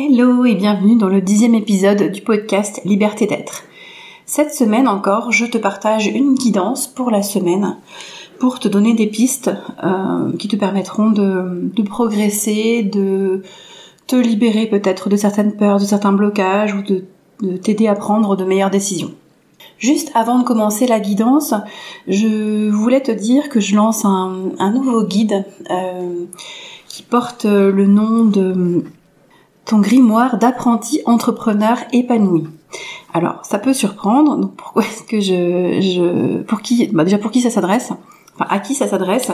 Hello et bienvenue dans le dixième épisode du podcast Liberté d'être. Cette semaine encore, je te partage une guidance pour la semaine pour te donner des pistes euh, qui te permettront de, progresser, de te libérer peut-être de certaines peurs, de certains blocages ou de, t'aider à prendre de meilleures décisions. Juste avant de commencer la guidance, je voulais te dire que je lance un, nouveau guide euh, qui porte le nom de ton grimoire d'apprenti entrepreneur épanoui. Alors, ça peut surprendre. Donc, pourquoi est-ce que je, pour qui, bah déjà pour qui ça s'adresse? Enfin, à qui ça s'adresse?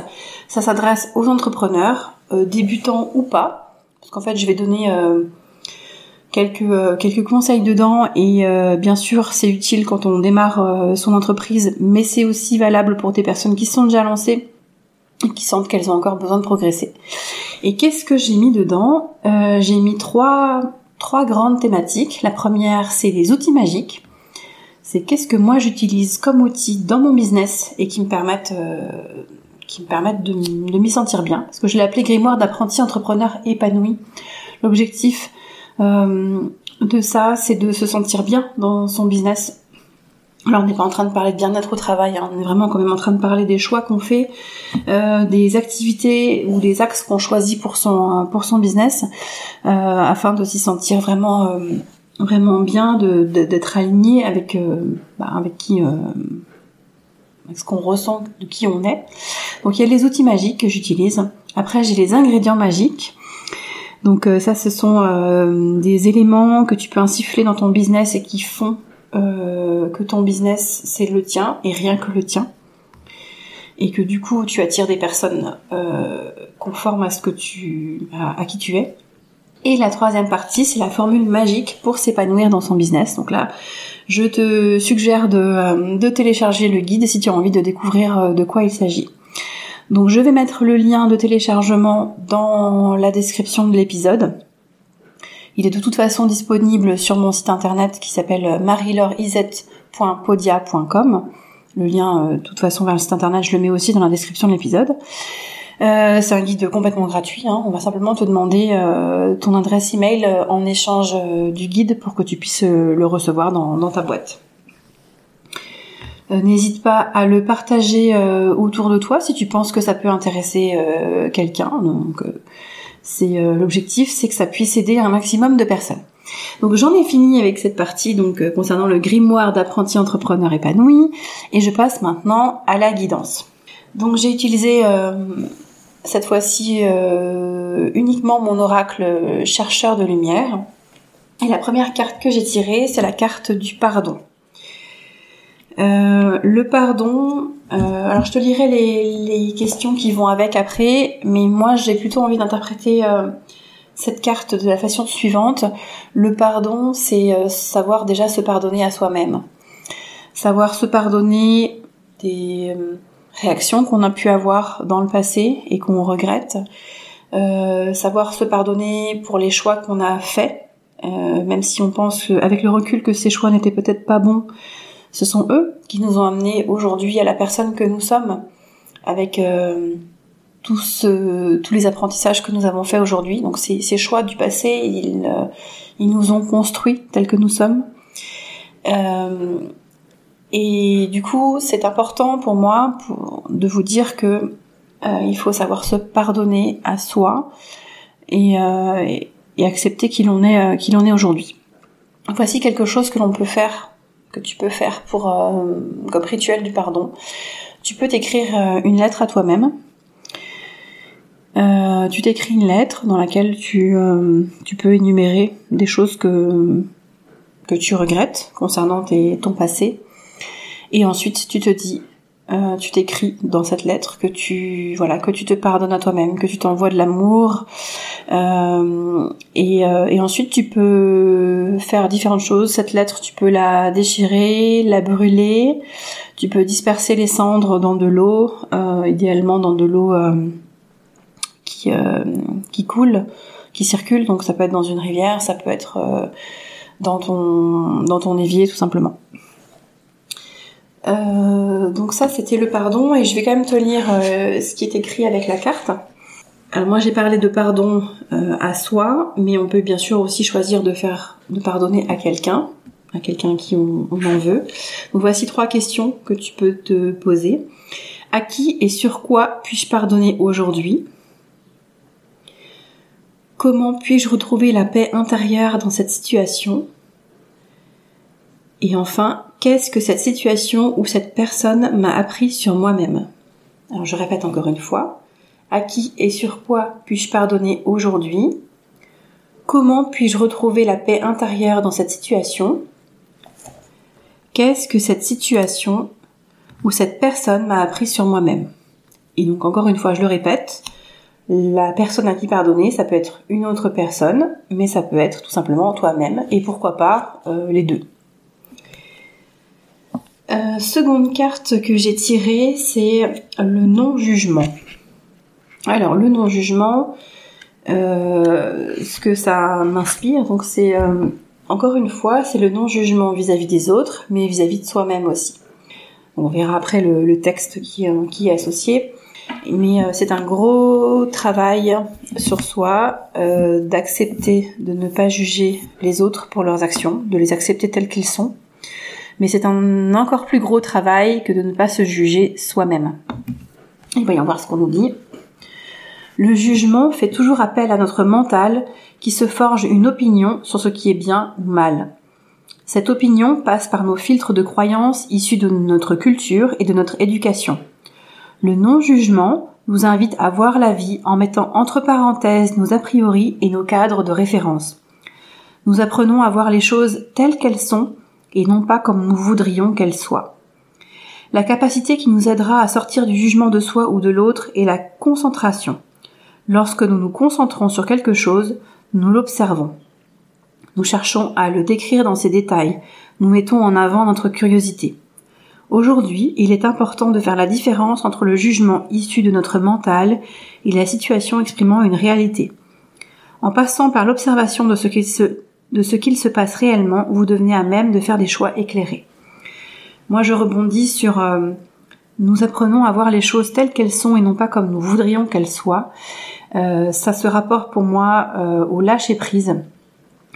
Ça s'adresse aux entrepreneurs, euh, débutants ou pas, parce qu'en fait, je vais donner euh, quelques euh, quelques conseils dedans et bien sûr, c'est utile quand on démarre son entreprise, mais c'est aussi valable pour des personnes qui sont déjà lancées qui sentent qu'elles ont encore besoin de progresser. Et qu'est-ce que j'ai mis dedans? Euh, J'ai mis trois, grandes thématiques. La première, c'est les outils magiques. C'est qu'est-ce que moi j'utilise comme outil dans mon business et qui me permettent, euh, de m'y sentir bien. Parce que je l'ai appelé grimoire d'apprenti entrepreneur épanoui. L'objectif euh, de ça, c'est de se sentir bien dans son business Là, on n'est pas en train de parler de bien-être au travail, hein. on est vraiment quand même en train de parler des choix qu'on fait, euh, des activités ou des axes qu'on choisit pour son pour son business, euh, afin de s'y sentir vraiment euh, vraiment bien, de d'être aligné avec bah, avec qui avec ce qu'on ressent, de qui on est. Donc il y a les outils magiques que j'utilise. Après j'ai les ingrédients magiques. Donc ça, ce sont des éléments que tu peux insuffler dans ton business et qui font euh, que ton business c'est le tien et rien que le tien et que du coup tu attires des personnes euh, conformes à ce que tu à, qui tu es. Et la troisième partie, c'est la formule magique pour s'épanouir dans son business. Donc là, je te suggère de, euh, de télécharger le guide si tu as envie de découvrir de quoi il s'agit. Donc je vais mettre le lien de téléchargement dans la description de l'épisode. Il est de toute façon disponible sur mon site internet qui s'appelle marilorizette.podia.com. Le lien, euh, de toute façon, vers le site internet, je le mets aussi dans la description de l'épisode. Euh, c'est un guide complètement gratuit. Hein. On va simplement te demander euh, ton adresse email en échange du guide pour que tu puisses le recevoir dans, ta boîte. N'hésite pas à le partager autour de toi si tu penses que ça peut intéresser quelqu'un. C'est euh, l'objectif, c'est que ça puisse aider un maximum de personnes. Donc j'en ai fini avec cette partie donc euh, concernant le grimoire d'apprenti entrepreneur épanoui et je passe maintenant à la guidance. Donc j'ai utilisé euh, cette fois-ci uniquement mon oracle chercheur de lumière. Et la première carte que j'ai tirée, c'est la carte du pardon. Le pardon, euh, alors je te lirai les, questions qui vont avec après, mais moi j'ai plutôt envie d'interpréter euh, cette carte de la façon suivante. Le pardon, c'est euh, savoir déjà se pardonner à soi-même. Savoir se pardonner des réactions qu'on a pu avoir dans le passé et qu'on regrette. savoir se pardonner pour les choix qu'on a faits, même si on pense avec le recul que ces choix n'étaient peut-être pas bons, ce sont eux qui nous ont amenés aujourd'hui à la personne que nous sommes, avec euh, tous, les apprentissages que nous avons faits aujourd'hui. Donc ces, ces, choix du passé, ils, euh, ils nous ont construits tels que nous sommes. Euh, et du coup, c'est important pour moi de vous dire que euh, il faut savoir se pardonner à soi et, et, et accepter qu'il en est, qu'il en est aujourd'hui. Voici quelque chose que l'on peut faire que tu peux faire pour euh, comme rituel du pardon. Tu peux t'écrire euh, une lettre à toi-même. Euh, tu t'écris une lettre dans laquelle tu, peux énumérer des choses que, tu regrettes concernant ton passé. Et ensuite, tu te dis, euh, tu t'écris dans cette lettre que tu voilà que tu te pardonnes à toi-même, que tu t'envoies de l'amour euh, et, euh, et, ensuite tu peux faire différentes choses. Cette lettre, tu peux la déchirer, la brûler, tu peux disperser les cendres dans de l'eau, idéalement dans de l'eau qui qui coule, qui circule. Donc ça peut être dans une rivière, ça peut être dans ton dans ton évier tout simplement. Euh, donc ça, c'était le pardon, et je vais quand même te lire euh, ce qui est écrit avec la carte. Alors moi j'ai parlé de pardon euh, à soi, mais on peut bien sûr aussi choisir de faire de pardonner à quelqu'un, à quelqu'un qui on, on, en veut. Donc voici trois questions que tu peux te poser. À qui et sur quoi puis-je pardonner aujourd'hui? Comment puis-je retrouver la paix intérieure dans cette situation? Et enfin, qu'est-ce que cette situation ou cette personne m'a appris sur moi-même? Alors je répète encore une fois. À qui et sur quoi puis-je pardonner aujourd'hui? Comment puis-je retrouver la paix intérieure dans cette situation? Qu'est-ce que cette situation ou cette personne m'a appris sur moi-même? Et donc encore une fois, je le répète, la personne à qui pardonner, ça peut être une autre personne, mais ça peut être tout simplement toi-même, et pourquoi pas euh, les deux. Euh, seconde carte que j'ai tirée, c'est le non-jugement. Alors le non-jugement, euh, ce que ça m'inspire, donc c'est encore une fois, c'est le non-jugement vis-à-vis des autres, mais vis-à-vis de soi-même aussi. On verra après le, texte qui, qui est associé. Mais euh, c'est un gros travail sur soi euh, d'accepter de ne pas juger les autres pour leurs actions, de les accepter tels qu'ils sont. Mais c'est un encore plus gros travail que de ne pas se juger soi-même. Et voyons voir ce qu'on nous dit. Le jugement fait toujours appel à notre mental qui se forge une opinion sur ce qui est bien ou mal. Cette opinion passe par nos filtres de croyances issus de notre culture et de notre éducation. Le non-jugement nous invite à voir la vie en mettant entre parenthèses nos a priori et nos cadres de référence. Nous apprenons à voir les choses telles qu'elles sont et non pas comme nous voudrions qu'elles soient. La capacité qui nous aidera à sortir du jugement de soi ou de l'autre est la concentration. Lorsque nous nous concentrons sur quelque chose, nous l'observons. Nous cherchons à le décrire dans ses détails, nous mettons en avant notre curiosité. Aujourd'hui, il est important de faire la différence entre le jugement issu de notre mental et la situation exprimant une réalité. En passant par l'observation de ce qu'il se, de ce qu'il se passe réellement, vous devenez à même de faire des choix éclairés. Moi, je rebondis sur euh, nous apprenons à voir les choses telles qu'elles sont et non pas comme nous voudrions qu'elles soient. Euh, ça se rapporte pour moi euh, au lâcher prise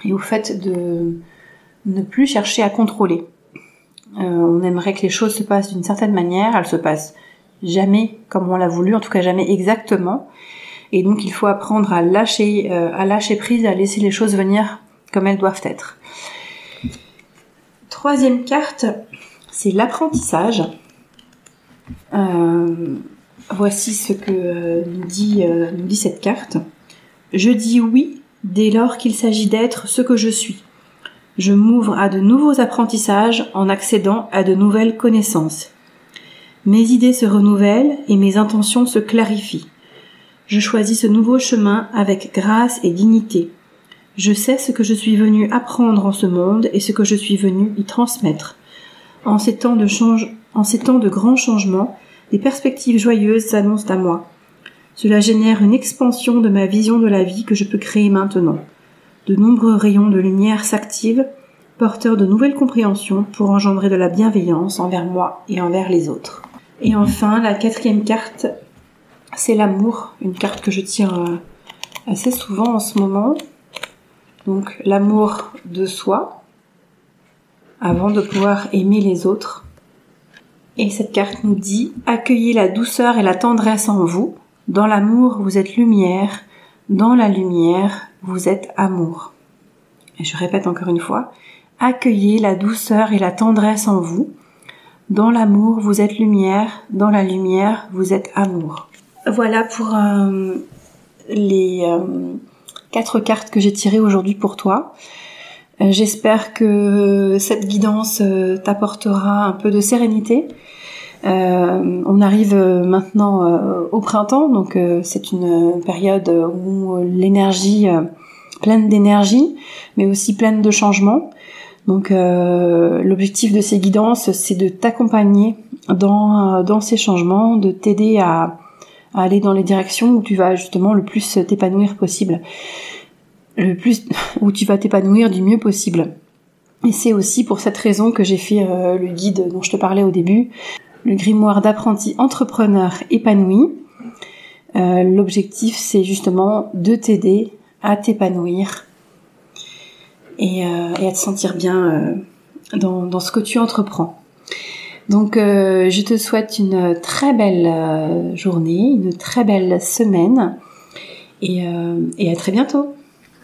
et au fait de ne plus chercher à contrôler. Euh, on aimerait que les choses se passent d'une certaine manière, elles se passent jamais comme on l'a voulu, en tout cas jamais exactement. Et donc il faut apprendre à lâcher, à lâcher prise, à laisser les choses venir comme elles doivent être. Troisième carte, c'est l'apprentissage. Euh, voici ce que nous dit, nous dit cette carte. Je dis oui dès lors qu'il s'agit d'être ce que je suis je m'ouvre à de nouveaux apprentissages en accédant à de nouvelles connaissances. Mes idées se renouvellent et mes intentions se clarifient. Je choisis ce nouveau chemin avec grâce et dignité. Je sais ce que je suis venu apprendre en ce monde et ce que je suis venu y transmettre. En ces temps de change, en ces temps de grands changements, des perspectives joyeuses s'annoncent à moi. Cela génère une expansion de ma vision de la vie que je peux créer maintenant de nombreux rayons de lumière s'activent, porteurs de nouvelles compréhensions pour engendrer de la bienveillance envers moi et envers les autres. Et enfin, la quatrième carte, c'est l'amour, une carte que je tire euh, assez souvent en ce moment. Donc l'amour de soi, avant de pouvoir aimer les autres. Et cette carte nous dit, accueillez la douceur et la tendresse en vous. Dans l'amour, vous êtes lumière. Dans la lumière, vous êtes amour. Et je répète encore une fois, accueillez la douceur et la tendresse en vous. Dans l'amour, vous êtes lumière, dans la lumière, vous êtes amour. Voilà pour euh, les euh, quatre cartes que j'ai tirées aujourd'hui pour toi. Euh, j'espère que cette guidance t'apportera un peu de sérénité. on arrive maintenant au printemps, donc c'est une période où l'énergie pleine d'énergie, mais aussi pleine de changements. Donc euh, l'objectif de ces guidances, c'est de t'accompagner euh, dans ces changements, de t'aider à, à, aller dans les directions où tu vas justement le plus t'épanouir possible, le plus où tu vas t'épanouir du mieux possible. Et c'est aussi pour cette raison que j'ai fait euh, le guide dont je te parlais au début, le grimoire d'apprenti entrepreneur épanoui, L'objectif, c'est justement de t'aider à t'épanouir et, à te sentir bien dans, ce que tu entreprends. Donc, je te souhaite une très belle journée, une très belle semaine et à très bientôt.